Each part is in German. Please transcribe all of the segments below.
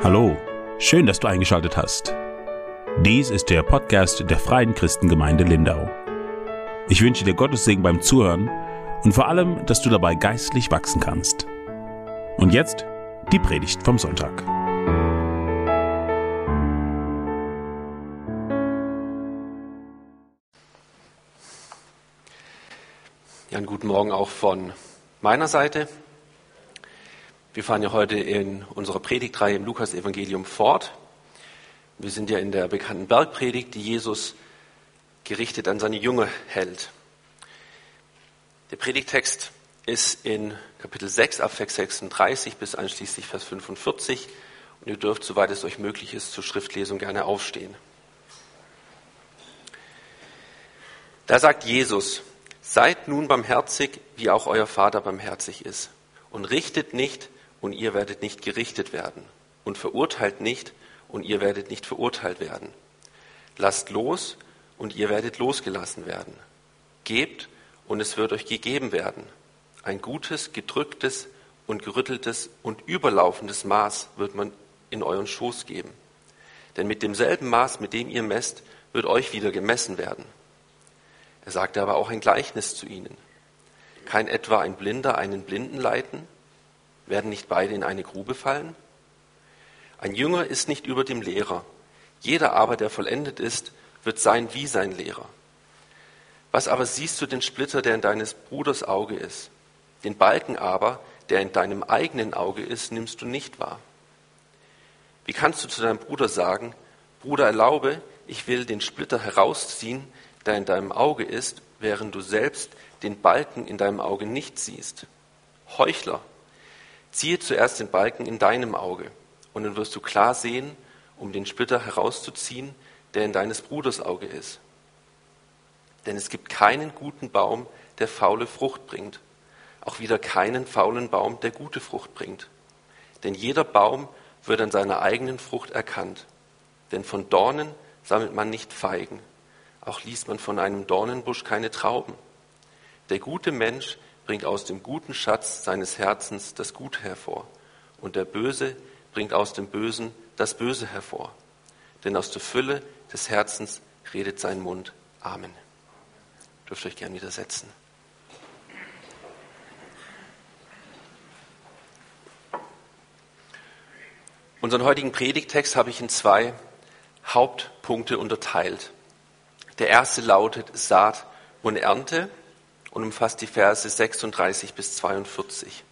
Hallo, schön, dass du eingeschaltet hast. Dies ist der Podcast der Freien Christengemeinde Lindau. Ich wünsche dir Gottes Segen beim Zuhören und vor allem, dass du dabei geistlich wachsen kannst. Und jetzt die Predigt vom Sonntag. Ja, einen guten Morgen auch von meiner Seite. Wir fahren ja heute in unserer Predigtreihe im Lukas-Evangelium fort. Wir sind ja in der bekannten Bergpredigt, die Jesus gerichtet an seine Jünger hält. Der Predigtext ist in Kapitel 6 ab Vers 36 bis einschließlich Vers 45 und ihr dürft, soweit es euch möglich ist, zur Schriftlesung gerne aufstehen. Da sagt Jesus, seid nun barmherzig, wie auch euer Vater barmherzig ist, und richtet nicht, und ihr werdet nicht gerichtet werden. Und verurteilt nicht, und ihr werdet nicht verurteilt werden. Lasst los, und ihr werdet losgelassen werden. Gebt, und es wird euch gegeben werden. Ein gutes, gedrücktes und gerütteltes und überlaufendes Maß wird man in euren Schoß geben. Denn mit demselben Maß, mit dem ihr messt, wird euch wieder gemessen werden. Er sagte aber auch ein Gleichnis zu ihnen. Kann etwa ein Blinder einen Blinden leiten? Werden nicht beide in eine Grube fallen? Ein Jünger ist nicht über dem Lehrer. Jeder aber, der vollendet ist, wird sein wie sein Lehrer. Was aber siehst du den Splitter, der in deines Bruders Auge ist? Den Balken aber, der in deinem eigenen Auge ist, nimmst du nicht wahr. Wie kannst du zu deinem Bruder sagen, Bruder, erlaube, ich will den Splitter herausziehen, der in deinem Auge ist, während du selbst den Balken in deinem Auge nicht siehst? Heuchler, Ziehe zuerst den Balken in deinem Auge, und dann wirst du klar sehen, um den Splitter herauszuziehen, der in deines Bruders Auge ist. Denn es gibt keinen guten Baum, der faule Frucht bringt, auch wieder keinen faulen Baum, der gute Frucht bringt. Denn jeder Baum wird an seiner eigenen Frucht erkannt. Denn von Dornen sammelt man nicht Feigen, auch liest man von einem Dornenbusch keine Trauben. Der gute Mensch bringt aus dem guten Schatz seines Herzens das Gute hervor, und der Böse bringt aus dem Bösen das Böse hervor. Denn aus der Fülle des Herzens redet sein Mund. Amen. Dürft euch gern widersetzen. Unseren heutigen Predigtext habe ich in zwei Hauptpunkte unterteilt. Der erste lautet Saat und Ernte und umfasst die Verse 36 bis 42.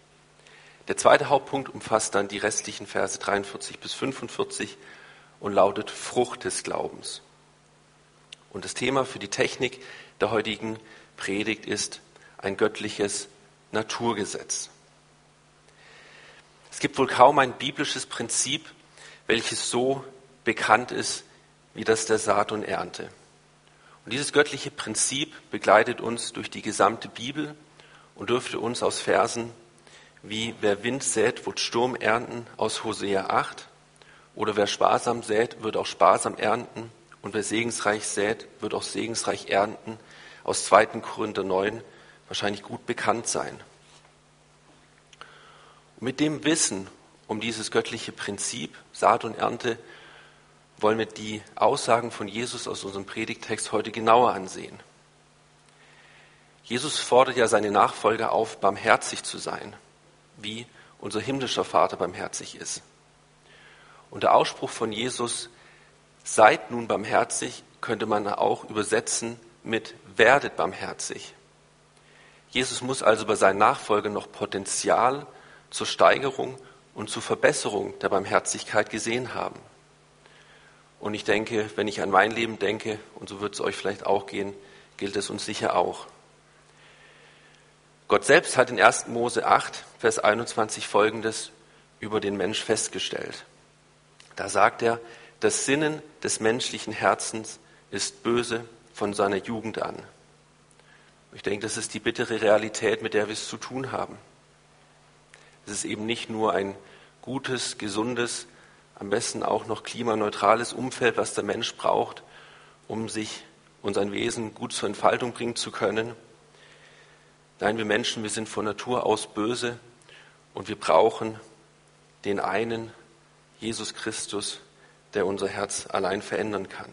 Der zweite Hauptpunkt umfasst dann die restlichen Verse 43 bis 45 und lautet Frucht des Glaubens. Und das Thema für die Technik der heutigen Predigt ist ein göttliches Naturgesetz. Es gibt wohl kaum ein biblisches Prinzip, welches so bekannt ist wie das der Saat und Ernte. Und dieses göttliche Prinzip begleitet uns durch die gesamte Bibel und dürfte uns aus Versen wie wer Wind sät, wird Sturm ernten aus Hosea 8 oder wer sparsam sät, wird auch sparsam ernten und wer segensreich sät, wird auch segensreich ernten aus 2. Korinther 9 wahrscheinlich gut bekannt sein. Und mit dem Wissen um dieses göttliche Prinzip, Saat und Ernte, wollen wir die Aussagen von Jesus aus unserem Predigtext heute genauer ansehen. Jesus fordert ja seine Nachfolger auf, barmherzig zu sein, wie unser himmlischer Vater barmherzig ist. Und der Ausspruch von Jesus, seid nun barmherzig, könnte man auch übersetzen mit werdet barmherzig. Jesus muss also bei seinen Nachfolgern noch Potenzial zur Steigerung und zur Verbesserung der Barmherzigkeit gesehen haben. Und ich denke, wenn ich an mein Leben denke, und so wird es euch vielleicht auch gehen, gilt es uns sicher auch. Gott selbst hat in 1. Mose 8, Vers 21 folgendes über den Mensch festgestellt. Da sagt er, das Sinnen des menschlichen Herzens ist böse von seiner Jugend an. Ich denke, das ist die bittere Realität, mit der wir es zu tun haben. Es ist eben nicht nur ein gutes, gesundes, am besten auch noch klimaneutrales Umfeld, was der Mensch braucht, um sich und sein Wesen gut zur Entfaltung bringen zu können. Nein, wir Menschen, wir sind von Natur aus böse und wir brauchen den einen, Jesus Christus, der unser Herz allein verändern kann.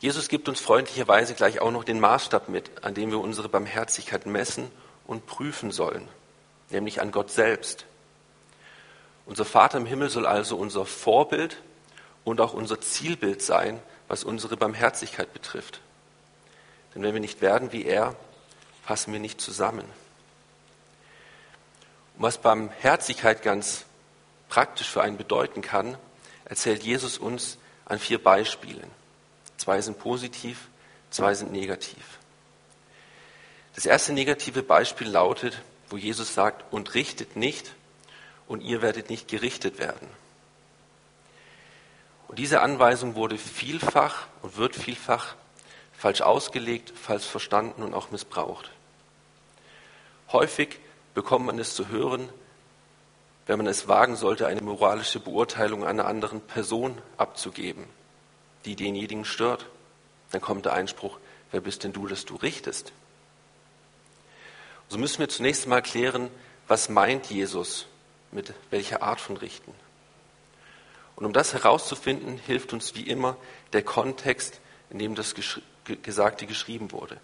Jesus gibt uns freundlicherweise gleich auch noch den Maßstab mit, an dem wir unsere Barmherzigkeit messen und prüfen sollen, nämlich an Gott selbst. Unser Vater im Himmel soll also unser Vorbild und auch unser Zielbild sein, was unsere Barmherzigkeit betrifft. Denn wenn wir nicht werden wie er, passen wir nicht zusammen. Und was Barmherzigkeit ganz praktisch für einen bedeuten kann, erzählt Jesus uns an vier Beispielen. Zwei sind positiv, zwei sind negativ. Das erste negative Beispiel lautet, wo Jesus sagt, und richtet nicht, und ihr werdet nicht gerichtet werden. Und diese Anweisung wurde vielfach und wird vielfach falsch ausgelegt, falsch verstanden und auch missbraucht. Häufig bekommt man es zu hören, wenn man es wagen sollte, eine moralische Beurteilung einer anderen Person abzugeben, die denjenigen stört. Dann kommt der Einspruch, wer bist denn du, dass du richtest? So müssen wir zunächst mal klären, was meint Jesus mit welcher Art von Richten. Und um das herauszufinden, hilft uns wie immer der Kontext, in dem das Gesagte geschrieben wurde.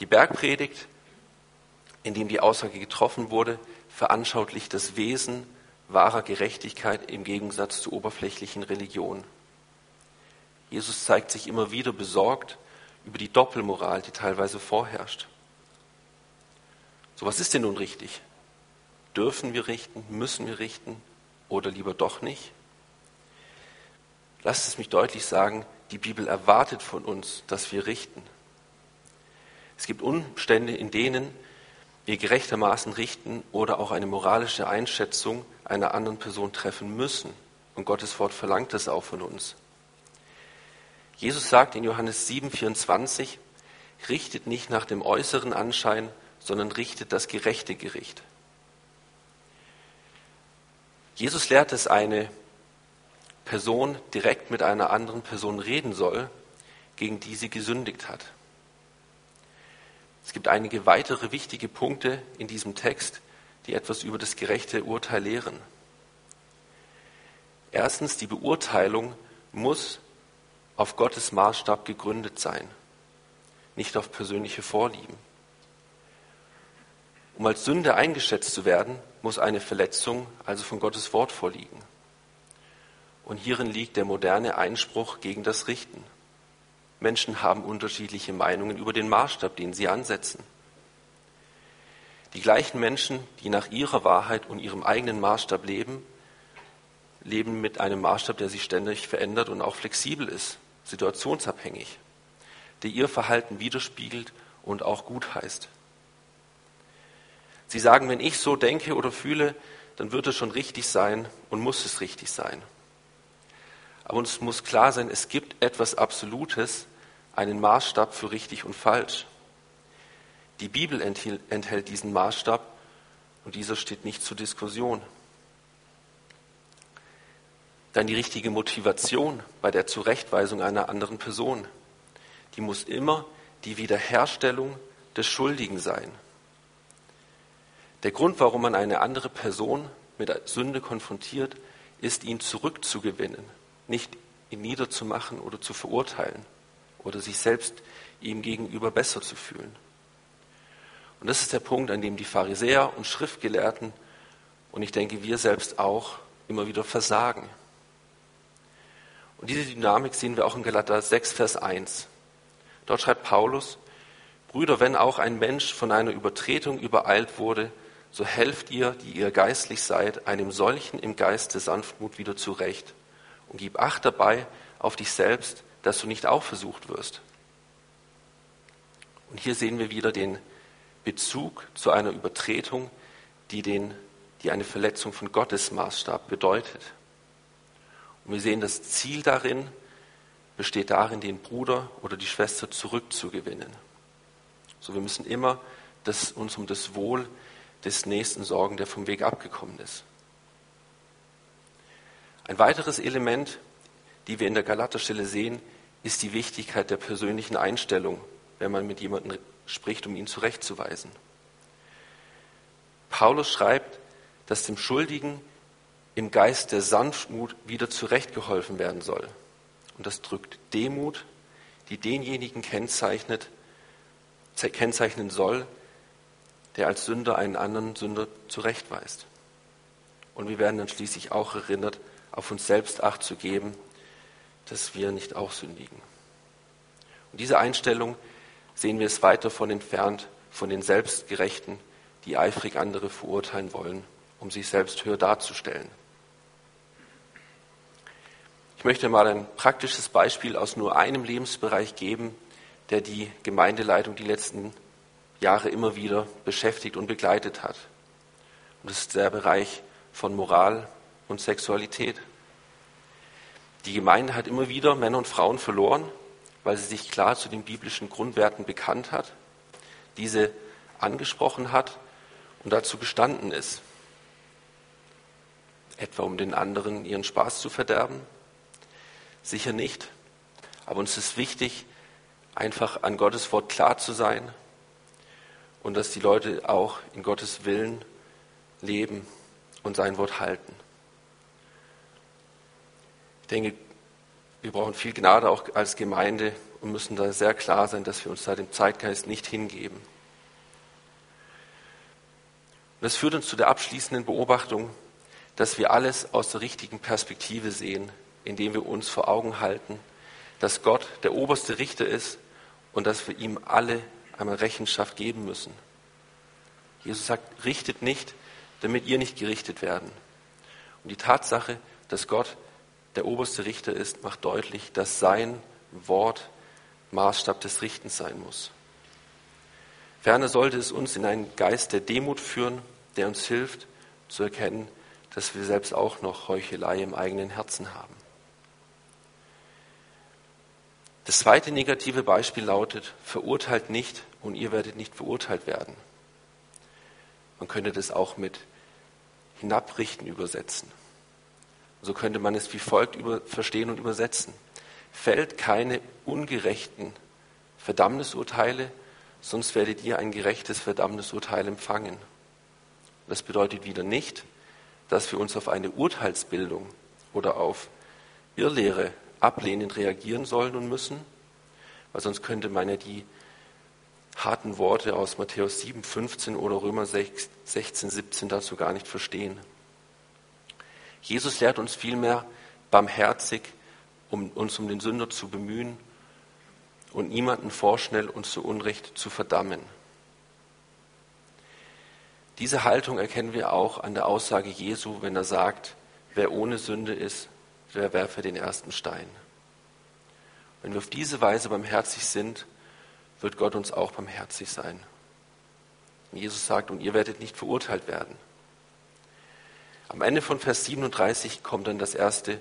Die Bergpredigt in dem die Aussage getroffen wurde, veranschaulicht das Wesen wahrer Gerechtigkeit im Gegensatz zur oberflächlichen Religion. Jesus zeigt sich immer wieder besorgt über die Doppelmoral, die teilweise vorherrscht. So, was ist denn nun richtig? Dürfen wir richten? Müssen wir richten? Oder lieber doch nicht? Lasst es mich deutlich sagen, die Bibel erwartet von uns, dass wir richten. Es gibt Umstände, in denen wir gerechtermaßen richten oder auch eine moralische Einschätzung einer anderen Person treffen müssen. Und Gottes Wort verlangt das auch von uns. Jesus sagt in Johannes 7, 24, richtet nicht nach dem äußeren Anschein, sondern richtet das gerechte Gericht. Jesus lehrt, dass eine Person direkt mit einer anderen Person reden soll, gegen die sie gesündigt hat. Es gibt einige weitere wichtige Punkte in diesem Text, die etwas über das gerechte Urteil lehren. Erstens, die Beurteilung muss auf Gottes Maßstab gegründet sein, nicht auf persönliche Vorlieben. Um als Sünde eingeschätzt zu werden, muss eine Verletzung also von Gottes Wort vorliegen. Und hierin liegt der moderne Einspruch gegen das Richten. Menschen haben unterschiedliche Meinungen über den Maßstab, den sie ansetzen. Die gleichen Menschen, die nach ihrer Wahrheit und ihrem eigenen Maßstab leben, leben mit einem Maßstab, der sich ständig verändert und auch flexibel ist, situationsabhängig, der ihr Verhalten widerspiegelt und auch gut heißt. Sie sagen, wenn ich so denke oder fühle, dann wird es schon richtig sein und muss es richtig sein. Aber uns muss klar sein, es gibt etwas Absolutes, einen Maßstab für richtig und falsch. Die Bibel enthält diesen Maßstab und dieser steht nicht zur Diskussion. Dann die richtige Motivation bei der Zurechtweisung einer anderen Person. Die muss immer die Wiederherstellung des Schuldigen sein. Der Grund, warum man eine andere Person mit Sünde konfrontiert, ist, ihn zurückzugewinnen, nicht ihn niederzumachen oder zu verurteilen oder sich selbst ihm gegenüber besser zu fühlen. Und das ist der Punkt, an dem die Pharisäer und Schriftgelehrten und ich denke wir selbst auch immer wieder versagen. Und diese Dynamik sehen wir auch in Galater 6, Vers 1. Dort schreibt Paulus, Brüder, wenn auch ein Mensch von einer Übertretung übereilt wurde, so helft ihr, die ihr geistlich seid, einem solchen im Geiste Sanftmut wieder zurecht und gib Acht dabei auf dich selbst, dass du nicht auch versucht wirst. Und hier sehen wir wieder den Bezug zu einer Übertretung, die, den, die eine Verletzung von Gottes Maßstab bedeutet. Und wir sehen, das Ziel darin besteht darin, den Bruder oder die Schwester zurückzugewinnen. So, wir müssen immer das, uns um das Wohl des Nächsten sorgen, der vom Weg abgekommen ist. Ein weiteres Element, die wir in der Galaterstelle sehen, ist die Wichtigkeit der persönlichen Einstellung, wenn man mit jemandem spricht, um ihn zurechtzuweisen. Paulus schreibt, dass dem Schuldigen im Geist der Sanftmut wieder zurechtgeholfen werden soll. Und das drückt Demut, die denjenigen kennzeichnet, kennzeichnen soll, der als Sünder einen anderen Sünder zurechtweist. Und wir werden dann schließlich auch erinnert, auf uns selbst Acht zu geben, dass wir nicht auch sündigen. Und diese Einstellung sehen wir es weit davon entfernt von den Selbstgerechten, die eifrig andere verurteilen wollen, um sich selbst höher darzustellen. Ich möchte mal ein praktisches Beispiel aus nur einem Lebensbereich geben, der die Gemeindeleitung die letzten Jahre immer wieder beschäftigt und begleitet hat. Und das ist der Bereich von Moral und Sexualität. Die Gemeinde hat immer wieder Männer und Frauen verloren, weil sie sich klar zu den biblischen Grundwerten bekannt hat, diese angesprochen hat und dazu gestanden ist. Etwa um den anderen ihren Spaß zu verderben? Sicher nicht. Aber uns ist wichtig, einfach an Gottes Wort klar zu sein und dass die Leute auch in Gottes Willen leben und sein Wort halten. Ich denke, wir brauchen viel Gnade auch als Gemeinde und müssen da sehr klar sein, dass wir uns da dem Zeitgeist nicht hingeben. Und das führt uns zu der abschließenden Beobachtung, dass wir alles aus der richtigen Perspektive sehen, indem wir uns vor Augen halten, dass Gott der oberste Richter ist und dass wir ihm alle einmal Rechenschaft geben müssen. Jesus sagt, richtet nicht, damit ihr nicht gerichtet werden. Und die Tatsache, dass Gott der oberste Richter ist, macht deutlich, dass sein Wort Maßstab des Richtens sein muss. Ferner sollte es uns in einen Geist der Demut führen, der uns hilft zu erkennen, dass wir selbst auch noch Heuchelei im eigenen Herzen haben. Das zweite negative Beispiel lautet, verurteilt nicht und ihr werdet nicht verurteilt werden. Man könnte das auch mit hinabrichten übersetzen. So könnte man es wie folgt über, verstehen und übersetzen. Fällt keine ungerechten Verdammnisurteile, sonst werdet ihr ein gerechtes Verdammnisurteil empfangen. Das bedeutet wieder nicht, dass wir uns auf eine Urteilsbildung oder auf Irrlehre ablehnend reagieren sollen und müssen, weil sonst könnte man ja die harten Worte aus Matthäus 7, 15 oder Römer 16, 17 dazu gar nicht verstehen. Jesus lehrt uns vielmehr barmherzig, um uns um den Sünder zu bemühen und niemanden vorschnell und zu Unrecht zu verdammen. Diese Haltung erkennen wir auch an der Aussage Jesu, wenn er sagt, wer ohne Sünde ist, der werfe den ersten Stein. Wenn wir auf diese Weise barmherzig sind, wird Gott uns auch barmherzig sein. Jesus sagt, und ihr werdet nicht verurteilt werden. Am Ende von Vers 37 kommt dann das erste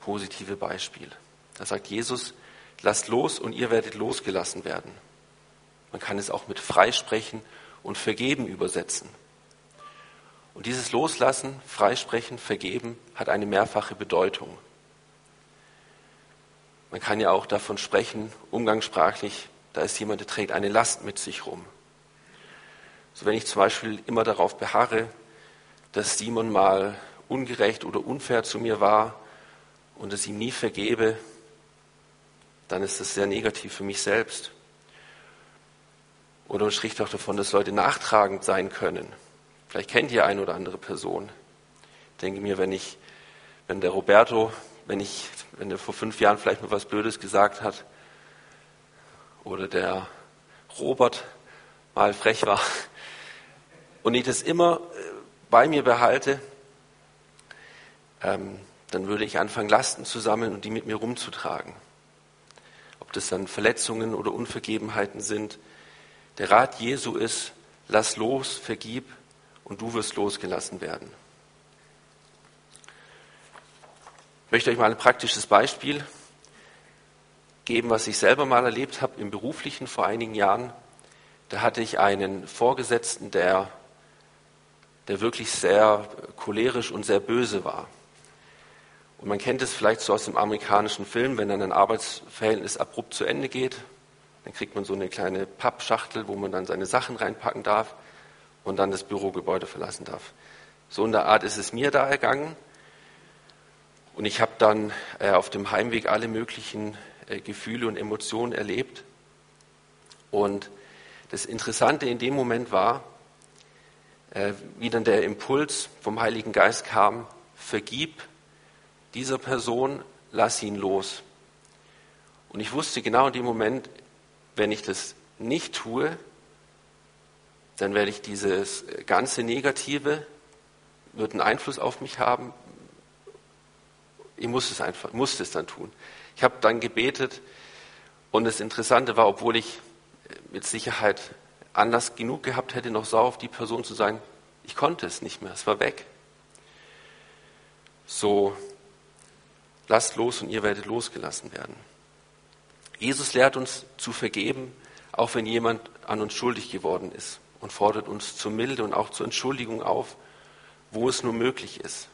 positive Beispiel. Da sagt Jesus, lasst los und ihr werdet losgelassen werden. Man kann es auch mit freisprechen und vergeben übersetzen. Und dieses Loslassen, Freisprechen, Vergeben hat eine mehrfache Bedeutung. Man kann ja auch davon sprechen, umgangssprachlich, da ist jemand, der trägt eine Last mit sich rum. So wenn ich zum Beispiel immer darauf beharre, dass Simon mal ungerecht oder unfair zu mir war und es ihm nie vergebe, dann ist das sehr negativ für mich selbst. Oder man spricht auch davon, dass Leute nachtragend sein können. Vielleicht kennt ihr eine oder andere Person. Ich denke mir, wenn ich, wenn der Roberto, wenn ich, wenn er vor fünf Jahren vielleicht mal was Blödes gesagt hat, oder der Robert mal frech war, und ich das immer bei mir behalte, ähm, dann würde ich anfangen, Lasten zu sammeln und die mit mir rumzutragen. Ob das dann Verletzungen oder Unvergebenheiten sind. Der Rat Jesu ist, lass los, vergib und du wirst losgelassen werden. Ich möchte euch mal ein praktisches Beispiel geben, was ich selber mal erlebt habe im beruflichen vor einigen Jahren. Da hatte ich einen Vorgesetzten, der der wirklich sehr cholerisch und sehr böse war. Und man kennt es vielleicht so aus dem amerikanischen Film, wenn dann ein Arbeitsverhältnis abrupt zu Ende geht, dann kriegt man so eine kleine Pappschachtel, wo man dann seine Sachen reinpacken darf und dann das Bürogebäude verlassen darf. So in der Art ist es mir da ergangen. Und ich habe dann äh, auf dem Heimweg alle möglichen äh, Gefühle und Emotionen erlebt. Und das Interessante in dem Moment war, äh, wie dann der Impuls vom Heiligen Geist kam, vergib dieser Person, lass ihn los. Und ich wusste genau in dem Moment, wenn ich das nicht tue, dann werde ich dieses ganze Negative, wird einen Einfluss auf mich haben. Ich muss es einfach, musste es dann tun. Ich habe dann gebetet und das Interessante war, obwohl ich mit Sicherheit Anlass genug gehabt hätte, noch sauer auf die Person zu sein, ich konnte es nicht mehr, es war weg. So, lasst los und ihr werdet losgelassen werden. Jesus lehrt uns zu vergeben, auch wenn jemand an uns schuldig geworden ist und fordert uns zur Milde und auch zur Entschuldigung auf, wo es nur möglich ist.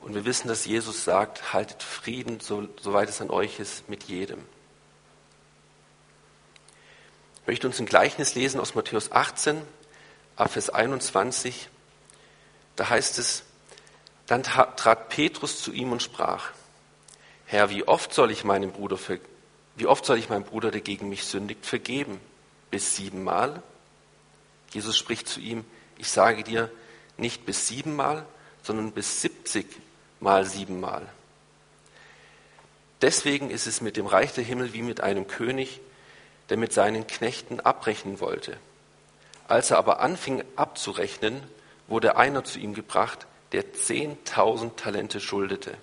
Und wir wissen, dass Jesus sagt, haltet Frieden, so, soweit es an euch ist, mit jedem. Ich möchte uns ein Gleichnis lesen aus Matthäus 18, ab Vers 21. Da heißt es, dann trat Petrus zu ihm und sprach, Herr, wie oft soll ich meinem Bruder, wie oft soll ich meinem Bruder, der gegen mich sündigt, vergeben? Bis siebenmal? Jesus spricht zu ihm, ich sage dir, nicht bis siebenmal, sondern bis siebzig mal siebenmal. Deswegen ist es mit dem Reich der Himmel wie mit einem König, der mit seinen Knechten abrechnen wollte. Als er aber anfing abzurechnen, wurde einer zu ihm gebracht, der zehntausend Talente schuldete.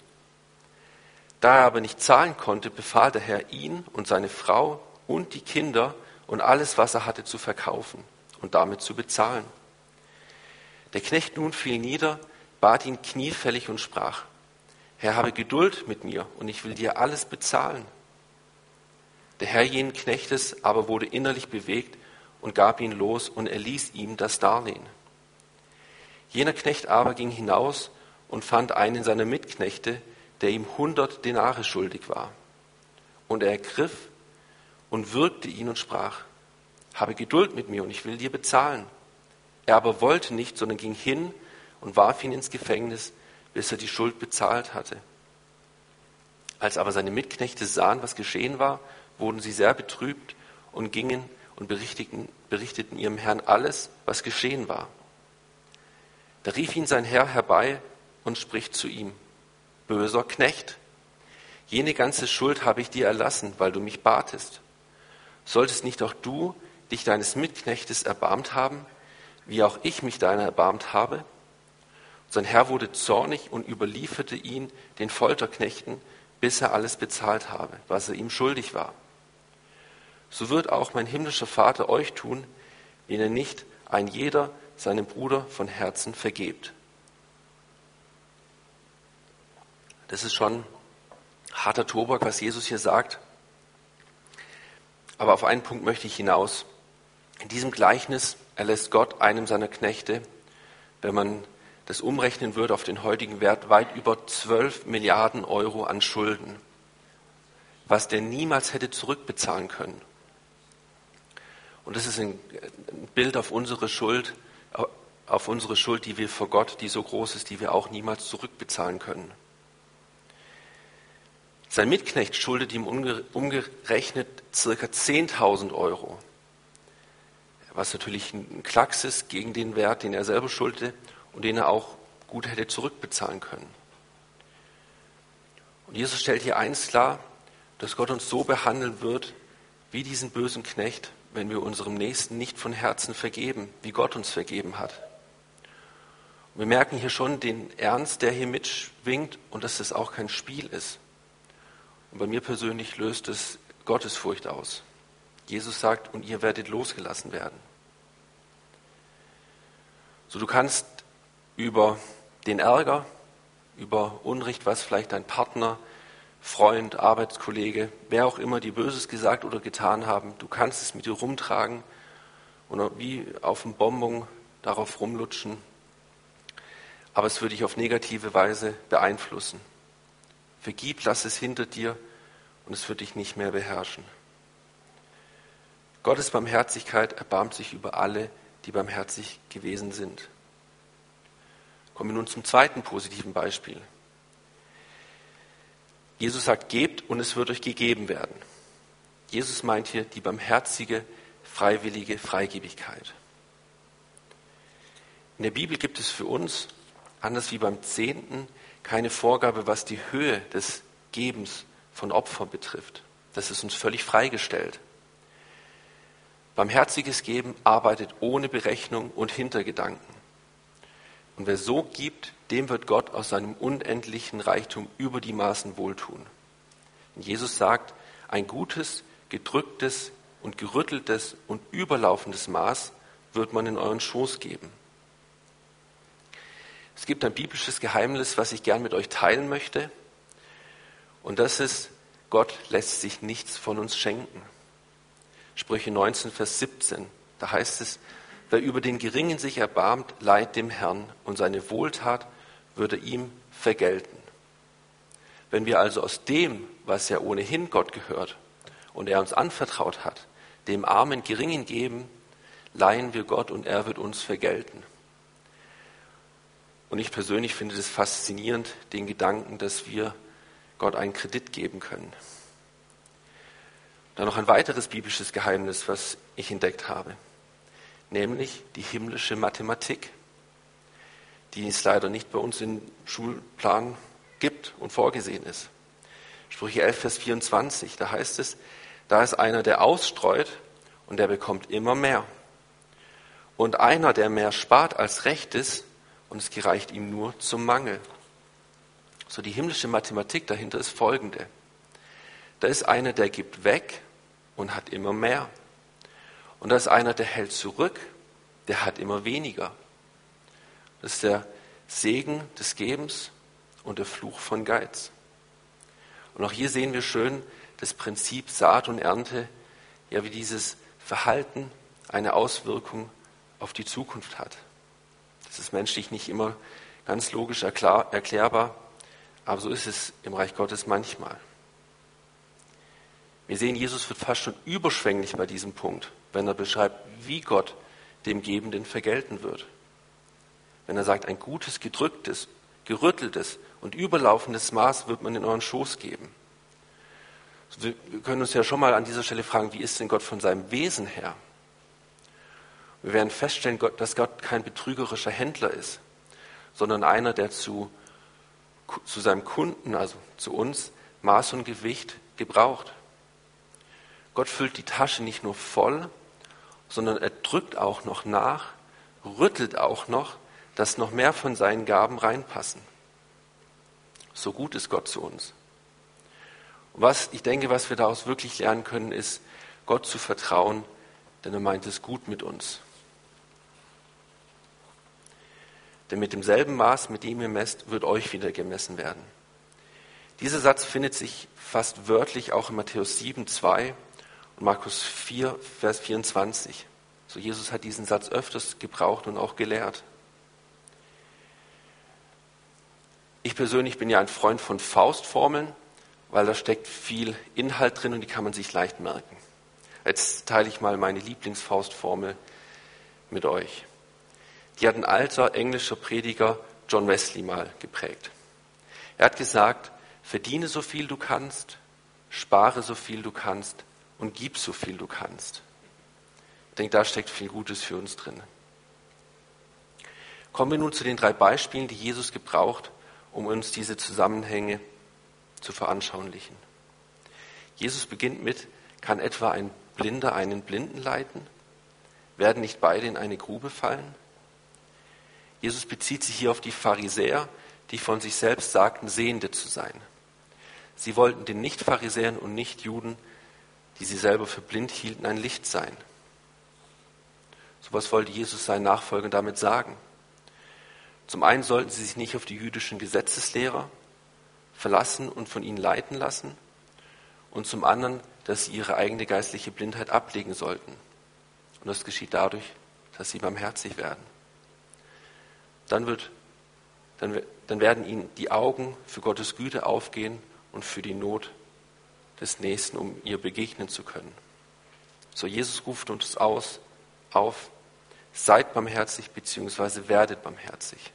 Da er aber nicht zahlen konnte, befahl der Herr ihn und seine Frau und die Kinder und alles, was er hatte, zu verkaufen und damit zu bezahlen. Der Knecht nun fiel nieder, bat ihn kniefällig und sprach, Herr, habe Geduld mit mir und ich will dir alles bezahlen. Der Herr jenen Knechtes aber wurde innerlich bewegt und gab ihn los und erließ ihm das Darlehen. Jener Knecht aber ging hinaus und fand einen seiner Mitknechte, der ihm hundert Denare schuldig war. Und er ergriff und würgte ihn und sprach, habe Geduld mit mir und ich will dir bezahlen. Er aber wollte nicht, sondern ging hin und warf ihn ins Gefängnis, bis er die Schuld bezahlt hatte. Als aber seine Mitknechte sahen, was geschehen war, wurden sie sehr betrübt und gingen und berichteten, berichteten ihrem Herrn alles, was geschehen war. Da rief ihn sein Herr herbei und spricht zu ihm, böser Knecht, jene ganze Schuld habe ich dir erlassen, weil du mich batest. Solltest nicht auch du dich deines Mitknechtes erbarmt haben, wie auch ich mich deiner erbarmt habe? Sein Herr wurde zornig und überlieferte ihn den Folterknechten, bis er alles bezahlt habe, was er ihm schuldig war. So wird auch mein himmlischer Vater euch tun, wenn ihr nicht ein jeder seinem Bruder von Herzen vergebt. Das ist schon harter Tobak, was Jesus hier sagt. Aber auf einen Punkt möchte ich hinaus. In diesem Gleichnis erlässt Gott einem seiner Knechte, wenn man das umrechnen würde auf den heutigen Wert, weit über 12 Milliarden Euro an Schulden, was der niemals hätte zurückbezahlen können. Und das ist ein Bild auf unsere Schuld, auf unsere Schuld, die wir vor Gott, die so groß ist, die wir auch niemals zurückbezahlen können. Sein Mitknecht schuldet ihm umgerechnet circa 10.000 Euro, was natürlich ein Klacks ist gegen den Wert, den er selber schuldete und den er auch gut hätte zurückbezahlen können. Und Jesus stellt hier eins klar, dass Gott uns so behandeln wird, wie diesen bösen Knecht, wenn wir unserem Nächsten nicht von Herzen vergeben, wie Gott uns vergeben hat. Und wir merken hier schon den Ernst, der hier mitschwingt und dass das auch kein Spiel ist. Und bei mir persönlich löst es Gottesfurcht aus. Jesus sagt, und ihr werdet losgelassen werden. So, du kannst über den Ärger, über Unrecht, was vielleicht dein Partner, Freund, Arbeitskollege, wer auch immer dir Böses gesagt oder getan haben, du kannst es mit dir rumtragen und wie auf dem Bonbon darauf rumlutschen, aber es würde dich auf negative Weise beeinflussen. Vergib, lass es hinter dir und es wird dich nicht mehr beherrschen. Gottes Barmherzigkeit erbarmt sich über alle, die barmherzig gewesen sind. Kommen wir nun zum zweiten positiven Beispiel. Jesus sagt, gebt und es wird euch gegeben werden. Jesus meint hier die barmherzige, freiwillige Freigebigkeit. In der Bibel gibt es für uns, anders wie beim Zehnten, keine Vorgabe, was die Höhe des Gebens von Opfern betrifft. Das ist uns völlig freigestellt. Barmherziges Geben arbeitet ohne Berechnung und Hintergedanken. Und wer so gibt, dem wird Gott aus seinem unendlichen Reichtum über die Maßen wohltun. Und Jesus sagt, ein gutes, gedrücktes und gerütteltes und überlaufendes Maß wird man in euren Schoß geben. Es gibt ein biblisches Geheimnis, was ich gern mit euch teilen möchte. Und das ist, Gott lässt sich nichts von uns schenken. Sprüche 19, Vers 17. Da heißt es, wer über den Geringen sich erbarmt, leiht dem Herrn und seine Wohltat würde ihm vergelten. Wenn wir also aus dem, was ja ohnehin Gott gehört und er uns anvertraut hat, dem armen Geringen geben, leihen wir Gott und er wird uns vergelten. Und ich persönlich finde es faszinierend, den Gedanken, dass wir Gott einen Kredit geben können. Dann noch ein weiteres biblisches Geheimnis, was ich entdeckt habe, nämlich die himmlische Mathematik, die es leider nicht bei uns im Schulplan gibt und vorgesehen ist. Sprüche 11, Vers 24, da heißt es, da ist einer, der ausstreut und der bekommt immer mehr. Und einer, der mehr spart als recht ist und es gereicht ihm nur zum Mangel. So die himmlische Mathematik dahinter ist folgende. Da ist einer, der gibt weg und hat immer mehr. Und da ist einer, der hält zurück, der hat immer weniger. Das ist der Segen des Gebens und der Fluch von Geiz. Und auch hier sehen wir schön das Prinzip Saat und Ernte, ja wie dieses Verhalten eine Auswirkung auf die Zukunft hat. Das ist menschlich nicht immer ganz logisch erklärbar, aber so ist es im Reich Gottes manchmal. Wir sehen, Jesus wird fast schon überschwänglich bei diesem Punkt, wenn er beschreibt, wie Gott dem Gebenden vergelten wird. Wenn er sagt, ein gutes, gedrücktes, gerütteltes und überlaufendes Maß wird man in euren Schoß geben. Wir können uns ja schon mal an dieser Stelle fragen, wie ist denn Gott von seinem Wesen her? Wir werden feststellen, dass Gott kein betrügerischer Händler ist, sondern einer, der zu, zu seinem Kunden, also zu uns, Maß und Gewicht gebraucht. Gott füllt die Tasche nicht nur voll, sondern er drückt auch noch nach, rüttelt auch noch, dass noch mehr von seinen Gaben reinpassen. So gut ist Gott zu uns. Und was ich denke, was wir daraus wirklich lernen können, ist, Gott zu vertrauen, denn er meint es gut mit uns. Denn mit demselben Maß, mit dem ihr messt, wird euch wieder gemessen werden. Dieser Satz findet sich fast wörtlich auch in Matthäus 7, 2 und Markus 4, Vers 24. So Jesus hat diesen Satz öfters gebraucht und auch gelehrt. Ich persönlich bin ja ein Freund von Faustformeln, weil da steckt viel Inhalt drin und die kann man sich leicht merken. Jetzt teile ich mal meine Lieblingsfaustformel mit euch. Die hat ein alter englischer Prediger John Wesley mal geprägt. Er hat gesagt, verdiene so viel du kannst, spare so viel du kannst, und gib so viel du kannst. Ich denke, da steckt viel Gutes für uns drin. Kommen wir nun zu den drei Beispielen, die Jesus gebraucht, um uns diese Zusammenhänge zu veranschaulichen. Jesus beginnt mit, kann etwa ein Blinder einen Blinden leiten? Werden nicht beide in eine Grube fallen? Jesus bezieht sich hier auf die Pharisäer, die von sich selbst sagten, Sehende zu sein. Sie wollten den Nicht-Pharisäern und Nicht-Juden die sie selber für blind hielten, ein Licht sein. So was wollte Jesus seinen Nachfolgern damit sagen. Zum einen sollten sie sich nicht auf die jüdischen Gesetzeslehrer verlassen und von ihnen leiten lassen und zum anderen, dass sie ihre eigene geistliche Blindheit ablegen sollten. Und das geschieht dadurch, dass sie barmherzig werden. Dann, wird, dann, dann werden ihnen die Augen für Gottes Güte aufgehen und für die Not des Nächsten, um ihr begegnen zu können. So, Jesus ruft uns aus, auf, seid barmherzig bzw. werdet barmherzig.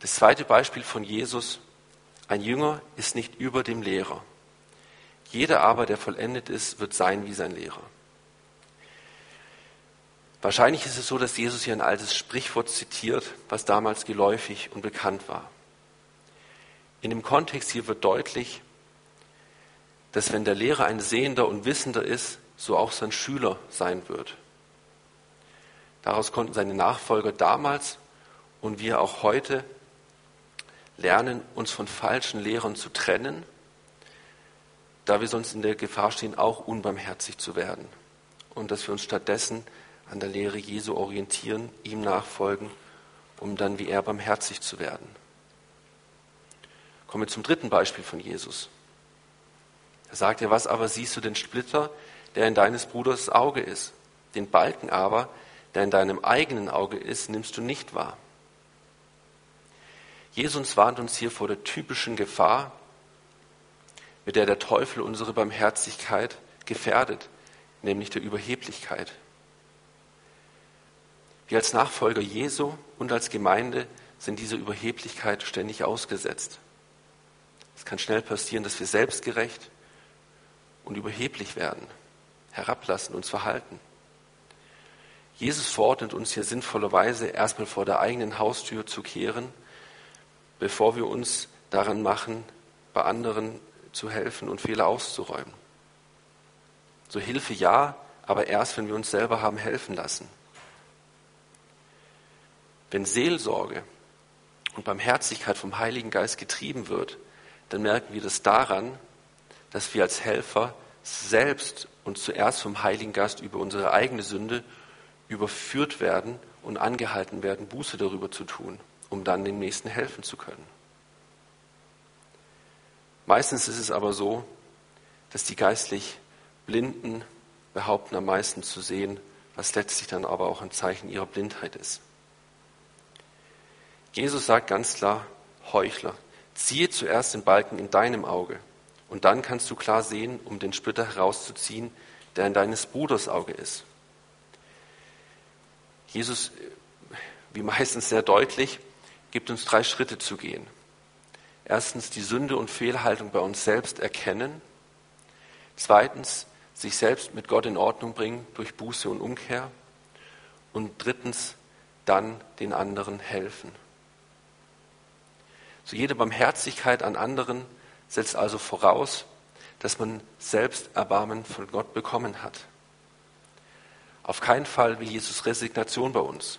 Das zweite Beispiel von Jesus, ein Jünger ist nicht über dem Lehrer. Jeder aber, der vollendet ist, wird sein wie sein Lehrer. Wahrscheinlich ist es so, dass Jesus hier ein altes Sprichwort zitiert, was damals geläufig und bekannt war. In dem Kontext hier wird deutlich, dass wenn der Lehrer ein Sehender und Wissender ist, so auch sein Schüler sein wird. Daraus konnten seine Nachfolger damals und wir auch heute lernen, uns von falschen Lehrern zu trennen, da wir sonst in der Gefahr stehen, auch unbarmherzig zu werden. Und dass wir uns stattdessen an der Lehre Jesu orientieren, ihm nachfolgen, um dann wie er barmherzig zu werden. Kommen wir zum dritten Beispiel von Jesus. Er sagt ja, was aber siehst du den Splitter, der in deines Bruders Auge ist? Den Balken aber, der in deinem eigenen Auge ist, nimmst du nicht wahr. Jesus warnt uns hier vor der typischen Gefahr, mit der der Teufel unsere Barmherzigkeit gefährdet, nämlich der Überheblichkeit. Wir als Nachfolger Jesu und als Gemeinde sind dieser Überheblichkeit ständig ausgesetzt. Es kann schnell passieren, dass wir selbstgerecht und überheblich werden, herablassen, uns verhalten. Jesus verordnet uns hier sinnvollerweise erstmal vor der eigenen Haustür zu kehren, bevor wir uns daran machen, bei anderen zu helfen und Fehler auszuräumen. So Hilfe ja, aber erst, wenn wir uns selber haben helfen lassen. Wenn Seelsorge und Barmherzigkeit vom Heiligen Geist getrieben wird, dann merken wir das daran, dass wir als Helfer selbst und zuerst vom Heiligen Geist über unsere eigene Sünde überführt werden und angehalten werden, Buße darüber zu tun, um dann dem Nächsten helfen zu können. Meistens ist es aber so, dass die geistlich Blinden behaupten am meisten zu sehen, was letztlich dann aber auch ein Zeichen ihrer Blindheit ist. Jesus sagt ganz klar, Heuchler, ziehe zuerst den Balken in deinem Auge und dann kannst du klar sehen, um den Splitter herauszuziehen, der in deines Bruders Auge ist. Jesus, wie meistens sehr deutlich, gibt uns drei Schritte zu gehen. Erstens die Sünde und Fehlhaltung bei uns selbst erkennen. Zweitens sich selbst mit Gott in Ordnung bringen durch Buße und Umkehr. Und drittens dann den anderen helfen. So jede Barmherzigkeit an anderen setzt also voraus, dass man selbst Erbarmen von Gott bekommen hat. Auf keinen Fall will Jesus Resignation bei uns.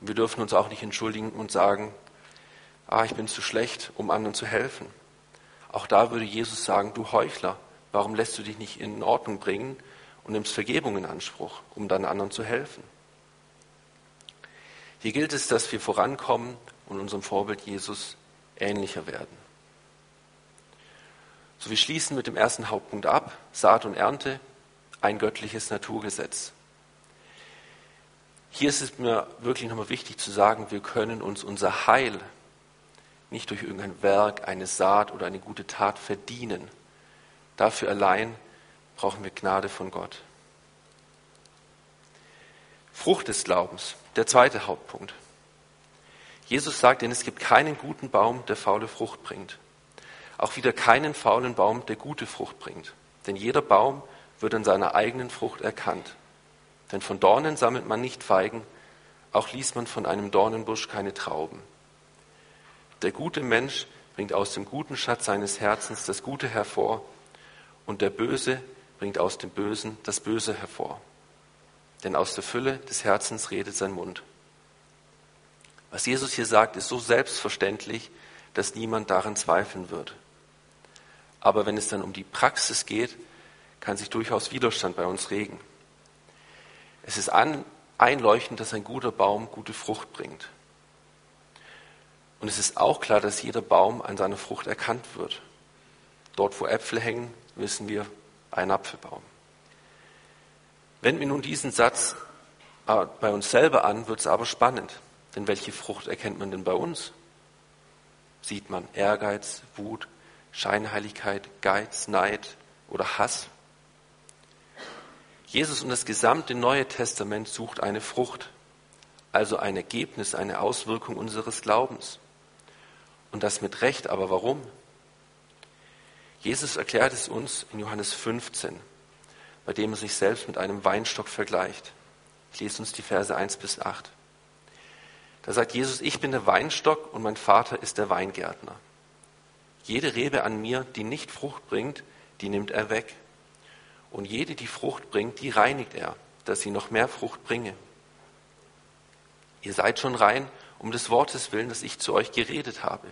Und wir dürfen uns auch nicht entschuldigen und sagen, ah, ich bin zu schlecht, um anderen zu helfen. Auch da würde Jesus sagen, du Heuchler, warum lässt du dich nicht in Ordnung bringen und nimmst Vergebung in Anspruch, um dann anderen zu helfen? Hier gilt es, dass wir vorankommen und unserem Vorbild Jesus ähnlicher werden. So, wir schließen mit dem ersten Hauptpunkt ab, Saat und Ernte, ein göttliches Naturgesetz. Hier ist es mir wirklich nochmal wichtig zu sagen, wir können uns unser Heil nicht durch irgendein Werk, eine Saat oder eine gute Tat verdienen. Dafür allein brauchen wir Gnade von Gott. Frucht des Glaubens, der zweite Hauptpunkt. Jesus sagt, denn es gibt keinen guten Baum, der faule Frucht bringt. Auch wieder keinen faulen Baum, der gute Frucht bringt. Denn jeder Baum wird an seiner eigenen Frucht erkannt. Denn von Dornen sammelt man nicht Feigen, auch ließ man von einem Dornenbusch keine Trauben. Der gute Mensch bringt aus dem guten Schatz seines Herzens das Gute hervor, und der Böse bringt aus dem Bösen das Böse hervor. Denn aus der Fülle des Herzens redet sein Mund. Was Jesus hier sagt, ist so selbstverständlich, dass niemand daran zweifeln wird. Aber wenn es dann um die Praxis geht, kann sich durchaus Widerstand bei uns regen. Es ist einleuchtend, dass ein guter Baum gute Frucht bringt. Und es ist auch klar, dass jeder Baum an seiner Frucht erkannt wird. Dort, wo Äpfel hängen, wissen wir, ein Apfelbaum. Wenden wir nun diesen Satz äh, bei uns selber an, wird es aber spannend. Denn welche Frucht erkennt man denn bei uns? Sieht man Ehrgeiz, Wut, Scheinheiligkeit, Geiz, Neid oder Hass? Jesus und das gesamte Neue Testament sucht eine Frucht, also ein Ergebnis, eine Auswirkung unseres Glaubens. Und das mit Recht, aber warum? Jesus erklärt es uns in Johannes 15, bei dem er sich selbst mit einem Weinstock vergleicht. Ich lese uns die Verse 1 bis 8. Da sagt Jesus, ich bin der Weinstock und mein Vater ist der Weingärtner. Jede Rebe an mir, die nicht Frucht bringt, die nimmt er weg. Und jede, die Frucht bringt, die reinigt er, dass sie noch mehr Frucht bringe. Ihr seid schon rein um des Wortes willen, das ich zu euch geredet habe.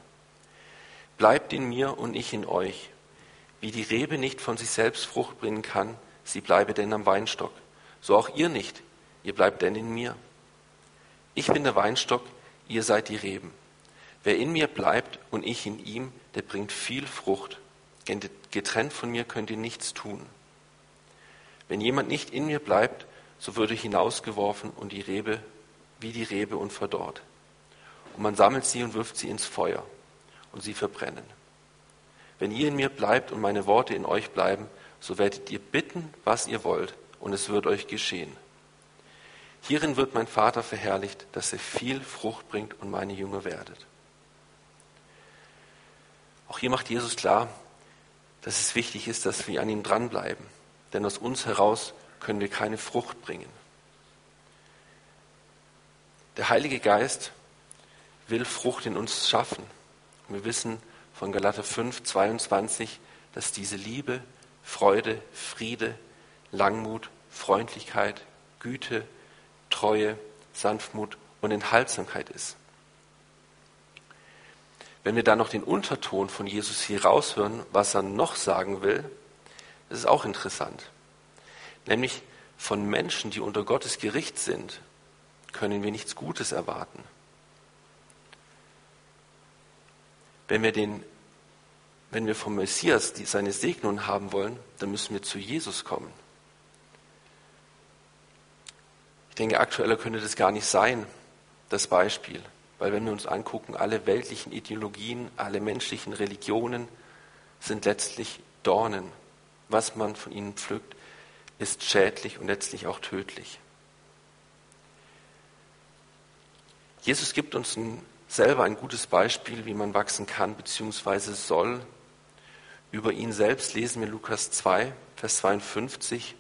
Bleibt in mir und ich in euch. Wie die Rebe nicht von sich selbst Frucht bringen kann, sie bleibe denn am Weinstock. So auch ihr nicht, ihr bleibt denn in mir. Ich bin der Weinstock, ihr seid die Reben. Wer in mir bleibt und ich in ihm, der bringt viel Frucht. Getrennt von mir könnt ihr nichts tun. Wenn jemand nicht in mir bleibt, so würde hinausgeworfen und die Rebe wie die Rebe und verdorrt. Und man sammelt sie und wirft sie ins Feuer und sie verbrennen. Wenn ihr in mir bleibt und meine Worte in euch bleiben, so werdet ihr bitten, was ihr wollt, und es wird euch geschehen. Hierin wird mein Vater verherrlicht, dass er viel Frucht bringt und meine Jünger werdet. Auch hier macht Jesus klar, dass es wichtig ist, dass wir an ihm dranbleiben, denn aus uns heraus können wir keine Frucht bringen. Der Heilige Geist will Frucht in uns schaffen. Wir wissen von Galater 5, 22, dass diese Liebe, Freude, Friede, Langmut, Freundlichkeit, Güte, Treue, Sanftmut und Enthaltsamkeit ist. Wenn wir dann noch den Unterton von Jesus hier raushören, was er noch sagen will, das ist auch interessant. Nämlich von Menschen, die unter Gottes Gericht sind, können wir nichts Gutes erwarten. Wenn wir, den, wenn wir vom Messias die, seine Segnung haben wollen, dann müssen wir zu Jesus kommen. Ich denke, aktueller könnte das gar nicht sein, das Beispiel. Weil wenn wir uns angucken, alle weltlichen Ideologien, alle menschlichen Religionen sind letztlich Dornen. Was man von ihnen pflückt, ist schädlich und letztlich auch tödlich. Jesus gibt uns ein, selber ein gutes Beispiel, wie man wachsen kann bzw. soll. Über ihn selbst lesen wir Lukas 2, Vers 52.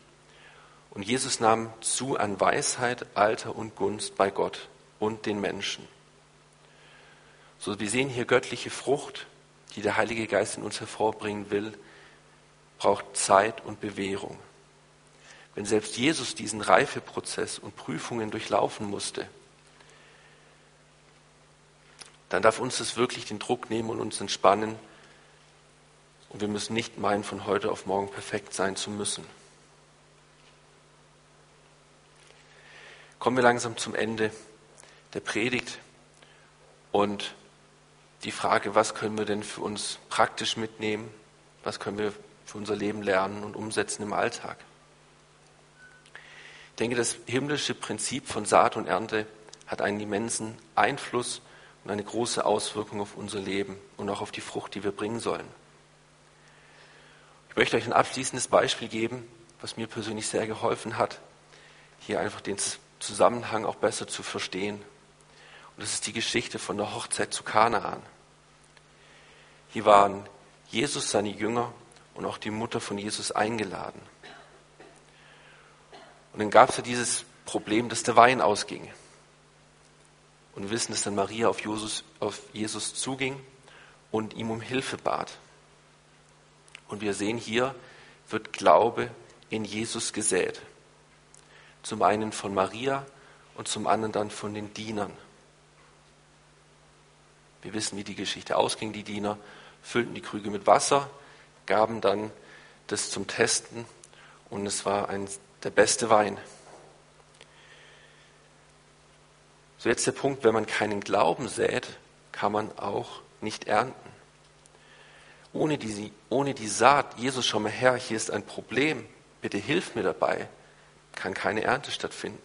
Und Jesus nahm zu an Weisheit, Alter und Gunst bei Gott und den Menschen. So, wir sehen hier göttliche Frucht, die der Heilige Geist in uns hervorbringen will, braucht Zeit und Bewährung. Wenn selbst Jesus diesen Reifeprozess und Prüfungen durchlaufen musste, dann darf uns das wirklich den Druck nehmen und uns entspannen. Und wir müssen nicht meinen, von heute auf morgen perfekt sein zu müssen. Kommen wir langsam zum Ende der Predigt und die Frage, was können wir denn für uns praktisch mitnehmen? Was können wir für unser Leben lernen und umsetzen im Alltag? Ich denke, das himmlische Prinzip von Saat und Ernte hat einen immensen Einfluss und eine große Auswirkung auf unser Leben und auch auf die Frucht, die wir bringen sollen. Ich möchte euch ein abschließendes Beispiel geben, was mir persönlich sehr geholfen hat, hier einfach den Zusammenhang auch besser zu verstehen. Und das ist die Geschichte von der Hochzeit zu Kanaan. Hier waren Jesus, seine Jünger und auch die Mutter von Jesus eingeladen. Und dann gab es ja dieses Problem, dass der Wein ausging und wissen, dass dann Maria auf Jesus, auf Jesus zuging und ihm um Hilfe bat. Und wir sehen hier, wird Glaube in Jesus gesät. Zum einen von Maria und zum anderen dann von den Dienern. Wir wissen, wie die Geschichte ausging. Die Diener füllten die Krüge mit Wasser, gaben dann das zum Testen und es war ein, der beste Wein. So jetzt der Punkt, wenn man keinen Glauben sät, kann man auch nicht ernten. Ohne die, ohne die Saat, Jesus, schau mal her, hier ist ein Problem, bitte hilf mir dabei, kann keine Ernte stattfinden.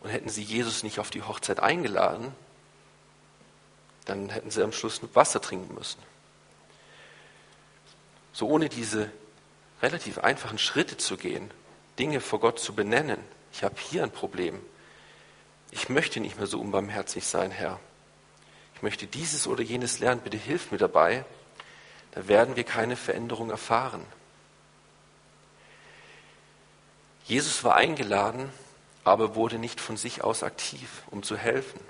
Und hätten sie Jesus nicht auf die Hochzeit eingeladen, dann hätten sie am Schluss nur Wasser trinken müssen. So ohne diese relativ einfachen Schritte zu gehen, Dinge vor Gott zu benennen, ich habe hier ein Problem, ich möchte nicht mehr so unbarmherzig sein, Herr. Ich möchte dieses oder jenes lernen, bitte hilf mir dabei. Da werden wir keine Veränderung erfahren. Jesus war eingeladen, aber wurde nicht von sich aus aktiv, um zu helfen.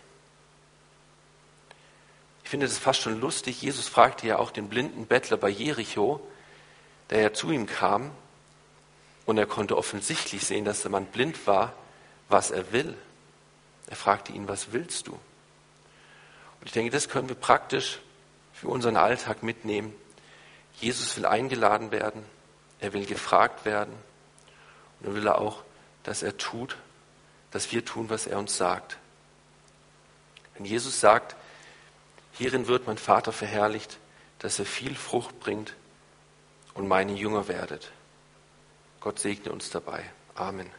Ich finde das fast schon lustig. Jesus fragte ja auch den blinden Bettler bei Jericho, der ja zu ihm kam, und er konnte offensichtlich sehen, dass der Mann blind war, was er will. Er fragte ihn, was willst du? Und ich denke, das können wir praktisch für unseren Alltag mitnehmen. Jesus will eingeladen werden, er will gefragt werden und er will auch, dass er tut, dass wir tun, was er uns sagt. Wenn Jesus sagt, hierin wird mein Vater verherrlicht, dass er viel Frucht bringt und meine Jünger werdet. Gott segne uns dabei. Amen.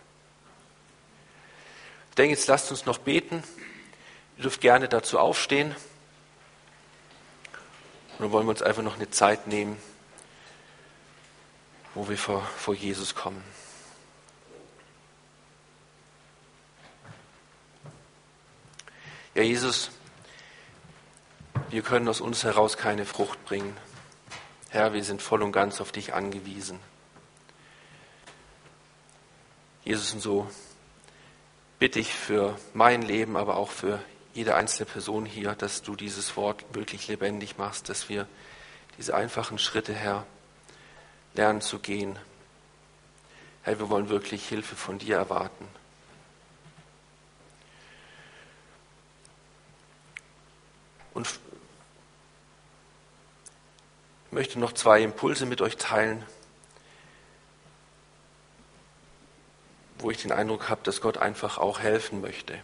Ich denke, jetzt lasst uns noch beten. Ihr dürft gerne dazu aufstehen. Und dann wollen wir uns einfach noch eine Zeit nehmen, wo wir vor, vor Jesus kommen. Ja, Jesus, wir können aus uns heraus keine Frucht bringen. Herr, wir sind voll und ganz auf dich angewiesen. Jesus, und so bitte ich für mein Leben, aber auch für jede einzelne Person hier, dass du dieses Wort wirklich lebendig machst, dass wir diese einfachen Schritte, Herr, lernen zu gehen. Herr, wir wollen wirklich Hilfe von dir erwarten. Und möchte noch zwei Impulse mit euch teilen, wo ich den Eindruck habe, dass Gott einfach auch helfen möchte.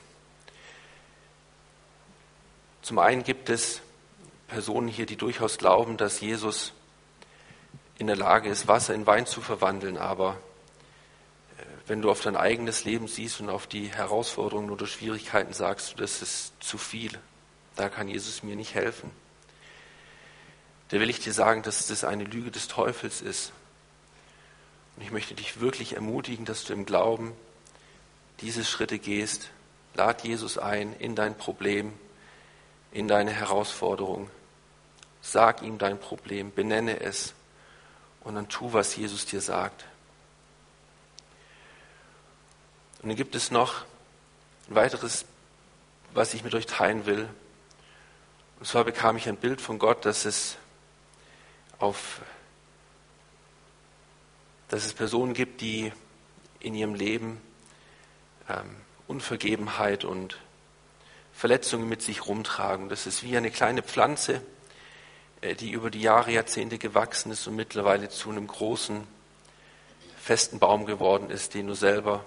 Zum einen gibt es Personen hier, die durchaus glauben, dass Jesus in der Lage ist, Wasser in Wein zu verwandeln, aber äh, wenn du auf dein eigenes Leben siehst und auf die Herausforderungen oder Schwierigkeiten sagst das ist zu viel, da kann Jesus mir nicht helfen. Da will ich dir sagen, dass das eine Lüge des Teufels ist. Und ich möchte dich wirklich ermutigen, dass du im Glauben diese Schritte gehst. Lad Jesus ein in dein Problem, in deine Herausforderung. Sag ihm dein Problem, benenne es und dann tu, was Jesus dir sagt. Und dann gibt es noch ein weiteres, was ich mit euch teilen will. Und zwar bekam ich ein Bild von Gott, dass es auf dass es Personen gibt, die in ihrem Leben ähm, Unvergebenheit und Verletzungen mit sich rumtragen. Das ist wie eine kleine Pflanze, äh, die über die Jahre, Jahrzehnte gewachsen ist und mittlerweile zu einem großen, festen Baum geworden ist, den du selber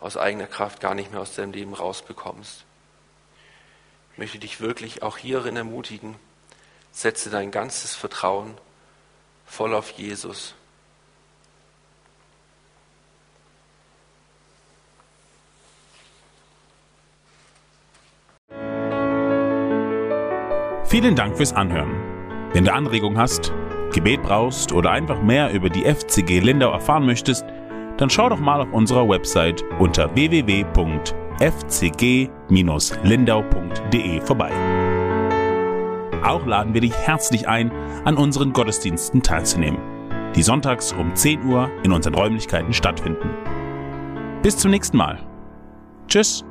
aus eigener Kraft gar nicht mehr aus deinem Leben rausbekommst. Ich möchte dich wirklich auch hierin ermutigen, setze dein ganzes Vertrauen voll auf Jesus Vielen Dank fürs Anhören. Wenn du Anregungen hast, Gebet brauchst oder einfach mehr über die FCG Lindau erfahren möchtest, dann schau doch mal auf unserer Website unter www.fcg-lindau.de vorbei. Auch laden wir dich herzlich ein, an unseren Gottesdiensten teilzunehmen, die sonntags um 10 Uhr in unseren Räumlichkeiten stattfinden. Bis zum nächsten Mal. Tschüss.